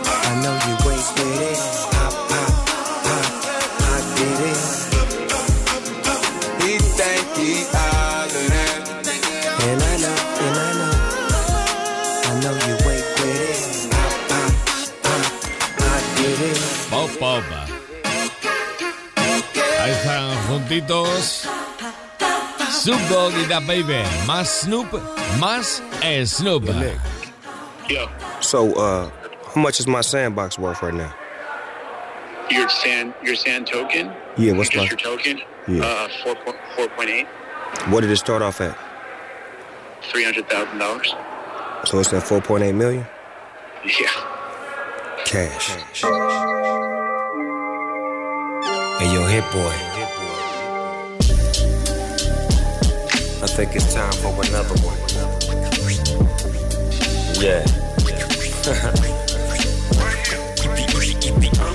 I know you with it. I, I, I, I did it. He think he hotter than. And I know, and I know, I know you ain't with it. I, I, I, I did it. Pop, pop. Ahí están juntitos. Snoop Dogg y Da Baby. Más Snoop, más Snoop. Yo, So, uh, how much is my sandbox worth right now? your sand, your sand token. Yeah, what's just my- your token? Yeah. Uh, four point four point eight, What did it start off at? three hundred thousand dollars. So it's at 4.8 million? Yeah. Cash. Hey, yo, hit boy. I think it's time for another one. Yeah. I'm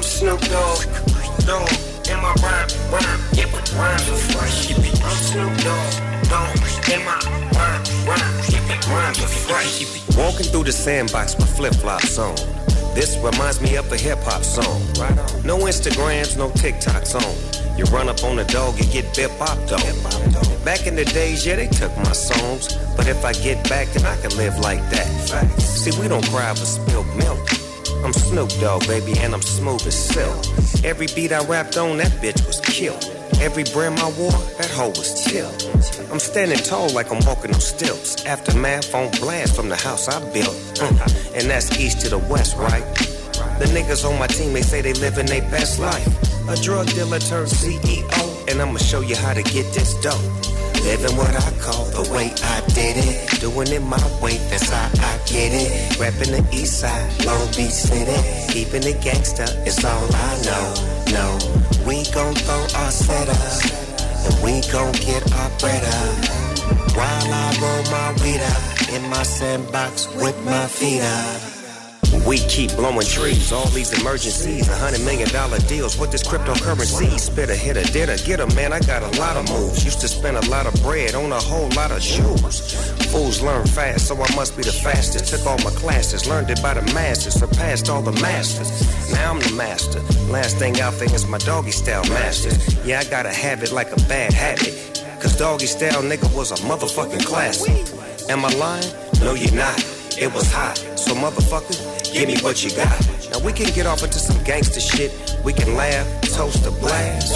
Snoop Dogg, Dogg, in my rhyme, rhyme, yeah, but rhymes are fresh. I'm Snoop Dogg, Dogg, in my rhyme, rhyme, yeah, but rhymes are fresh. Walking through the sandbox with flip flops on. This reminds me of a hip hop song. No Instagrams, no TikToks on. You run up on a dog, and get bip bopped on. Back in the days, yeah, they took my songs. But if I get back, then I can live like that. See, we don't cry over spilled milk. I'm Snoop Dogg, baby, and I'm smooth as silk. Every beat I rapped on, that bitch was killed. Every brim I wore, that hoe was chill. I'm standing tall like I'm walking on stilts. Aftermath on blast from the house I built. Mm. And that's east to the west, right? The niggas on my team, they say they living their best life. A drug dealer turned CEO, and I'ma show you how to get this dope. Living what I call the way I did it. Doing it my way, that's how I get it. Rapping the east side, Long Beach City. Keeping it gangsta it's all I know. No, we gon' throw our setup. And we gon' get our bread up. While I roll my weed up. In my sandbox with my feet up. We keep blowing trees, all these emergencies, a hundred million dollar deals. What this cryptocurrency? Spit a hit a did a get a man. I got a lot of moves. Used to spend a lot of bread on a whole lot of shoes. Fools learn fast, so I must be the fastest. Took all my classes, learned it by the masters, surpassed all the masters. Now I'm the master. Last thing out there is my doggy style master. Yeah, I gotta have it like a bad habit. Cause doggy style nigga was a motherfucking classic. Am I lying? No, you're not. It was hot. So motherfucker, give me what you got. Now we can get off into some gangster shit. We can laugh, toast a blast.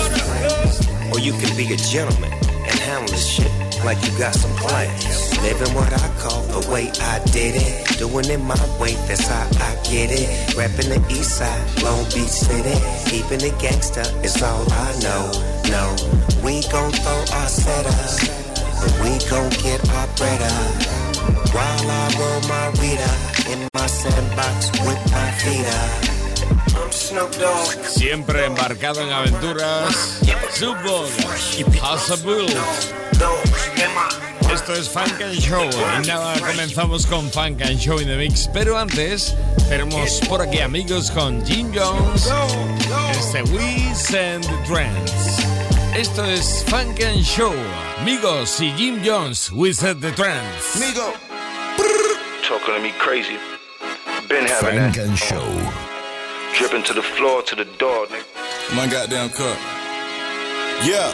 Or you can be a gentleman and handle this shit like you got some class. Living what I call the way I did it. Doing it my way, that's how I get it. Rapping the east side, Long Beach City. Keeping it gangster is all I know. No, we gon' throw our setup. But we gon' get our bread up. Siempre embarcado en aventuras. Of Bull. Esto es Funk and Show. Y nada, comenzamos con Funk and Show in the Mix. Pero antes, tenemos por aquí amigos con Jim Jones. Este We Send Trends. Esto es Funk and Show. Amigos y Jim Jones, We Set the Trends. Migo. talking to me crazy. Been having Frank that. and Show. Dripping to the floor, to the door, nigga. My goddamn cup. Yeah.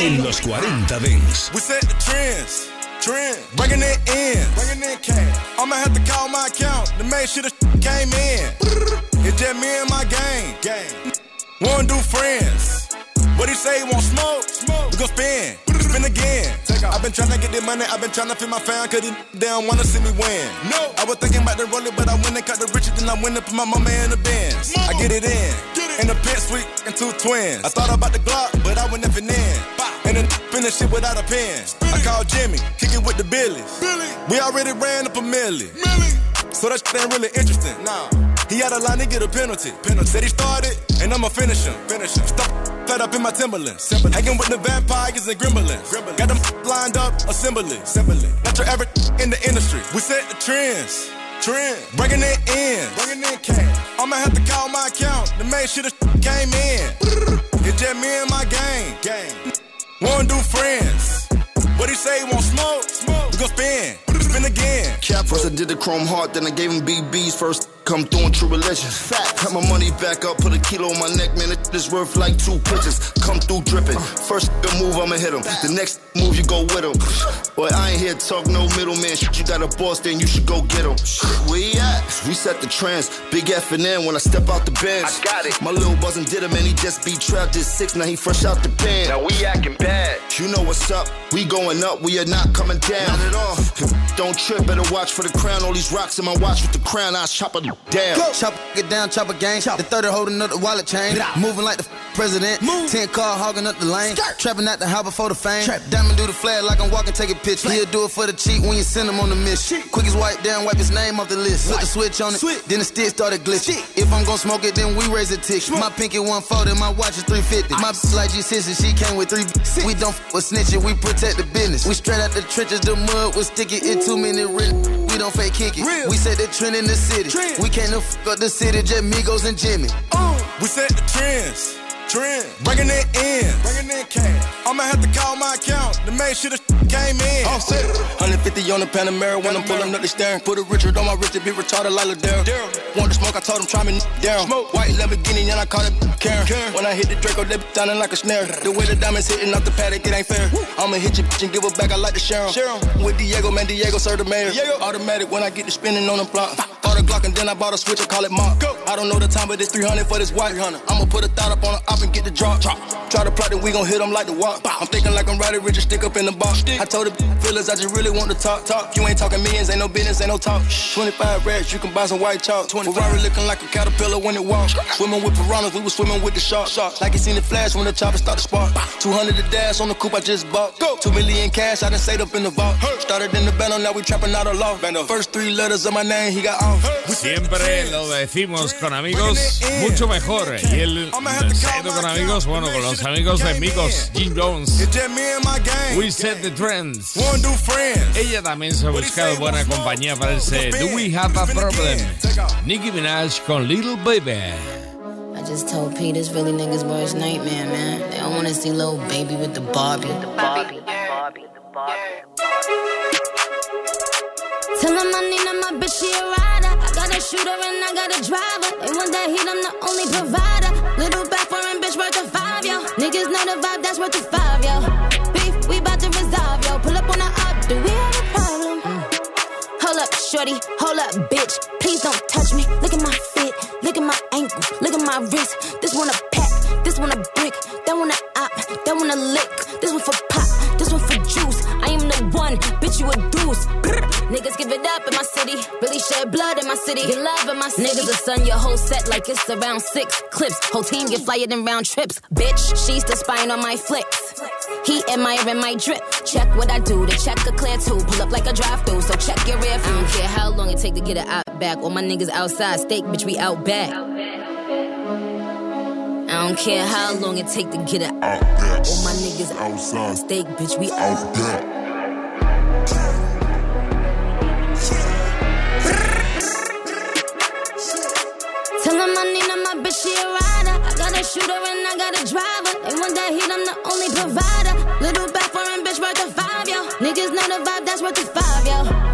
En los 40 Dance. We set the trends. Trend. Bringing it in. Bringing in cash. I'ma have to call my account to make sure the came in. It's just me and my gang. Gang. Wanna do friends. What he say? He want smoke? Smoke. We gon' spin. Spin again. I've been tryna get the money. I've been tryna feed my fam. Cause they don't wanna see me win. No. I was thinking about the roll but I went and got the riches. Then I went and put my mama in the Benz. I get it in. Get it. In the pit suite and two twins. I thought about the Glock, but I went nothing in. And then finish it without a pen. I called Jimmy, kick it with the Billies. We already ran up a milli. So that shit ain't really interesting. Nah. He had a line to get a penalty. penalty. Said he started, and I'ma finish him. Finish him. Stop fed up in my Timberlands. Hanging with the vampires and gremlins. Got them lined up, assembly. assembly. Not your average in the industry. We set the trends. Trend. Bringing it in. Bringing in cash. I'ma have to call my account to make sure the *laughs* came in. *laughs* It's just me and my gang. Gang. Wanna do friends. What he say? he want smoke? Smoke. We gon' spin. Spin again. Cap first I did the chrome heart, then I gave him BBs first. Come through in true religion. Fat. Cut my money back up, put a kilo on my neck, man. It is worth like two pitches. Come through dripping. First the move, I'ma hit him. The next move, you go with him. Boy, I ain't here to talk no middleman. Shit, you got a boss, then you should go get him. Where he at? We set the trends. Big F and N when I step out the bench. I got it. My little buzzin' did him, and he just beat trapped at six. Now he fresh out the pen. Now we acting bad. You know what's up. We going up, we are not coming down. At all. Don't trip, better watch for the crown. All these rocks in my watch with the crown, I chop it down. Go. Chop it down, chop a gang. The 30 holding up the wallet chain. Moving like the president. Move. 10 car hogging up the lane. Trapping out the house before the fame. Trap. Diamond do the flag like I'm walking, take a picture. He'll do it for the cheap when you send him on the mission. Quick as wipe down, wipe his name off the list. Put the switch on it, Switch. then the stick started glitching. If I'm gonna smoke it, then we raise a tick. My pinky 140, my watch is 350. My bitch like G6 she came with three. Six. We don't f with snitching, we protect the business. We straight out the trenches, the mud was sticky. It too many written. We don't fake kick it. We set the trend in the city. We can't no f up the city, just Migos and Jimmy. Oh. We set the trends. Trend. Bringing it in. Bringing in cash. I'ma have to call my account to make sure the came in. I'm set. 150 on the Panamera when I'm pulling up the steering. Put a Richard on my wrist to be retarded like Ladera. Want to smoke, I told him try me down. White Lamborghini and I call it Karen. Karen. When I hit the Draco, that sounding like a snare. The way the diamonds hitting off the paddock, it ain't fair. I'ma hit your bitch and give her back, I like to share 'em. With Diego, man, Diego serve the mayor. Automatic when I get to spinning on the block. Bought a Glock and then I bought a switch, I call it Mark. I don't know the time, but it's 300 for this white. I'ma put a thought up on the op and get the drop. Try to plot and we gon' hit them like the walk. I'm thinking like I'm riding rich and stick up in the box. I told the feelers I just really want to talk. Talk. You ain't talking millions, ain't no business, ain't no talk. 25 rats, you can buy some white chalk. Ferrari looking like a caterpillar when it walks. Swimming with piranhas, we was swimming with the sharks. Like you seen the flash when the chopper start to spark. 200 the dash on the coupe I just bought. Go. Two million cash, I done saved up in the vault. Started in the bando, now we trapping out a law. First three letters of my name, he got off. Siempre lo decimos con amigos, mucho mejor. Y el saido con amigos, bueno, con los amigos de Migos, Jim Jones. We set the trends. Ella también se ha buscado buena compañía para ese Do We Have a Problem? Nicki Minaj con Little Baby. I just told Pete it's really niggas' worst nightmare, man. They don't wanna see little baby with the Barbie. The Barbie. Tell him I need my bitch, she a rider. Got a shooter and I got a driver. They want that heat, I'm the only provider. Little back foreign bitch worth a five, yo. Niggas know the vibe, that's worth a five, yo. Beef, we bout to resolve, yo. Pull up on the up, do we have a problem? Mm. Hold up, shorty, hold up, bitch. Please don't touch me. Look really shed blood in my city. Get love in my city. Niggas will sun your whole set like it's around six clips. Whole team get flyer than round trips. Bitch, she's the spine on my flicks. He admiring my drip. Check what I do, the check a clear too. Pull up like a drive through, so check your rear view. I don't care how long it take to get it out back. All my niggas outside, steak, bitch, we out back. I don't care how long it take to get it out back. All my niggas outside, steak, bitch, we out back. Tell him I need him, my bitch, she a rider. I got a shooter and I got a driver. They want that heat, I'm the only provider. Little back foreign bitch worth a five, yo. Niggas know the vibe, that's worth a five, yo.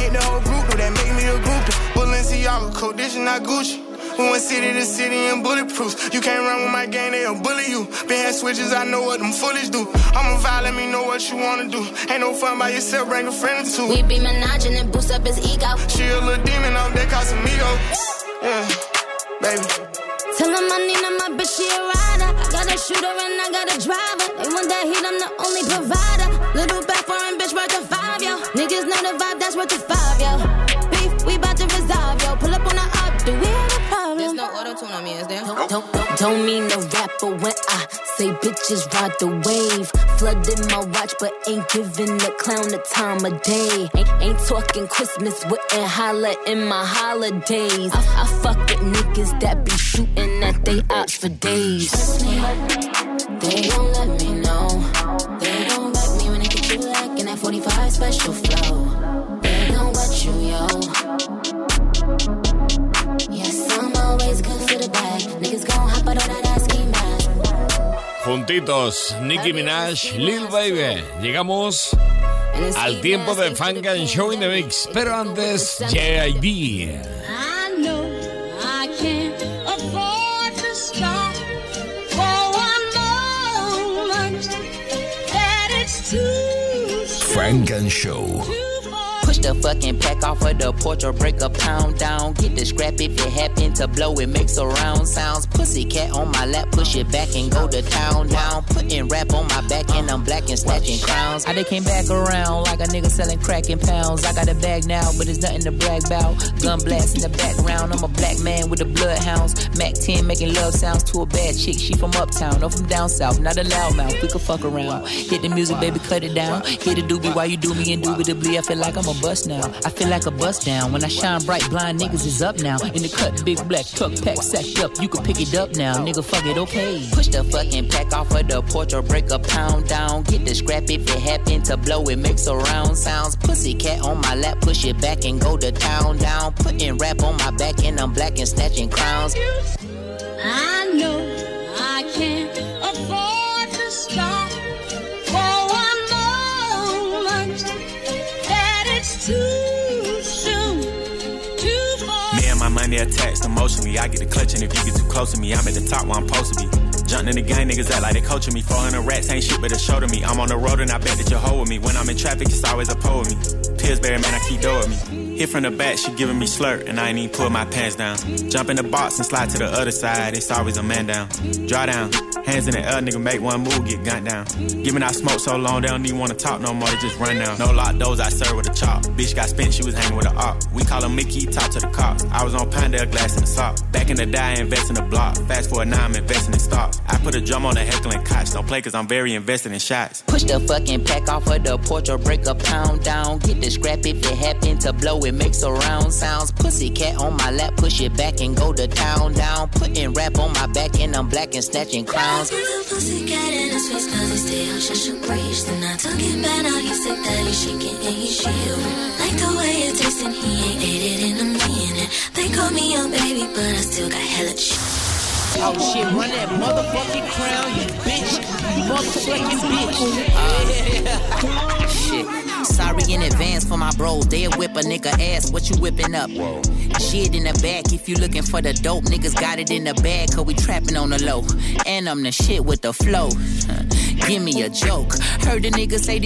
hit the whole group, that make me a groupie. Balenciaga, Codition, not Gucci. We went city to city in bulletproofs. You can't run with my gang, they'll bully you. Been had switches, I know what them foolish do. I'm a vibe, let me know what you wanna do. Ain't no fun by yourself, bring a friend or two. We be menaging and boost up his ego. She a little demon out there, Casamigo. Yeah, baby. Tell him I need him, my bitch, she a rider. I got a shooter and I got a driver. They want that heat, I'm the only provider. Little back foreign bitch worth a five, yo. Niggas know the vibe, that's worth a five, yo. Beef, we bout to resolve, yo. Pull up on the up, do we have a problem? There's no auto tune on me, is there? Don't, don't, don't, don't mean no rapper when I say bitches ride the wave. Flooded my watch, but ain't giving the clown the time of day. Ain't, ain't talking Christmas, wouldn't holla in my holidays. I, I fuck with niggas that be shooting at they ops for days. Trust me, they gon' let me 45 special flow. They gon' wet you, yo. Yes, I'm always good for the bag. Niggas gon' hop out on that ass game Juntitos, Nicki Minaj, Lil Baby. Llegamos al tiempo de Funk and Show in the Mix. Pero antes, JID. Funk and Show. The fucking pack off of the porch or break a pound down. Get the scrap if it happen to blow, it makes a round sounds. Pussy cat on my lap, push it back and go to town down. Putting rap on my back and I'm black and snatching crowns. I they came back around like a nigga selling crack in pounds. I got a bag now, but it's nothing to brag about. Gun blast in the background, I'm a black man with the bloodhounds. Mac 10 making love sounds to a bad chick. She from uptown, no from down south, not a loudmouth. We could fuck around. Hit the music, baby, cut it down. Hit the doobie while you do me indubitably. I feel like I'm a bust now. I feel like a bust down. When I shine bright, blind niggas is up now. In the cut, big black truck pack sacked up. You can pick it up now, nigga. Fuck it, okay. Push the fucking pack off of the porch or break a pound down. Get the scrap if it happen to blow, it makes a round sounds. Pussy cat on my lap, push it back and go to town down. Putting rap on my back and I'm black and snatching crowns. I attached emotionally. I get the clutch, and if you get too close to me, I'm at the top where I'm supposed to be. Jumping in the gang, niggas act like they coaching me. 400 rats ain't shit, but a show to me. I'm on the road and I bet that you're hoe with me. When I'm in traffic, it's always a pole with me. Pillsbury, man, I keep with me. Hit from the back, she giving me slurp, and I ain't even pull my pants down. Jump in the box and slide to the other side, it's always a man down. Draw down, hands in the air, nigga, make one move, get gunned down. Giving out smoke so long, they don't even wanna talk no more, they just run down. No lock doors, I serve with a chop. Bitch got spent, she was hanging with a op. We call her Mickey, talk to the cops. I was on Pinedale, glass in the sock. Back in the day, I invest in the block. Fast forward now, I'm investing in stocks. I put a drum on the heckling cots. Don't play cause I'm very invested in shots. Push the fucking pack off of the porch or break a pound down. Get the scrap if it happen to blow, it makes a round sounds. Pussy cat on my lap, push it back and go to town down. Putting rap on my back and I'm black and snatching he stay on Then I took back, now he's sick that he's shaking and he's Like the way he ain't ate it in a minute. They call me your baby but I still got hella shit Oh shit, run that motherfucking crown, you bitch. You motherfucking bitch. *laughs* shit. Sorry in advance for my bros. They'll whip a nigga ass. What you whipping up? Shit in the back. If you looking for the dope, niggas got it in the bag. Cause we trapping on the low. And I'm the shit with the flow. *laughs* Give me a joke. Heard the nigga say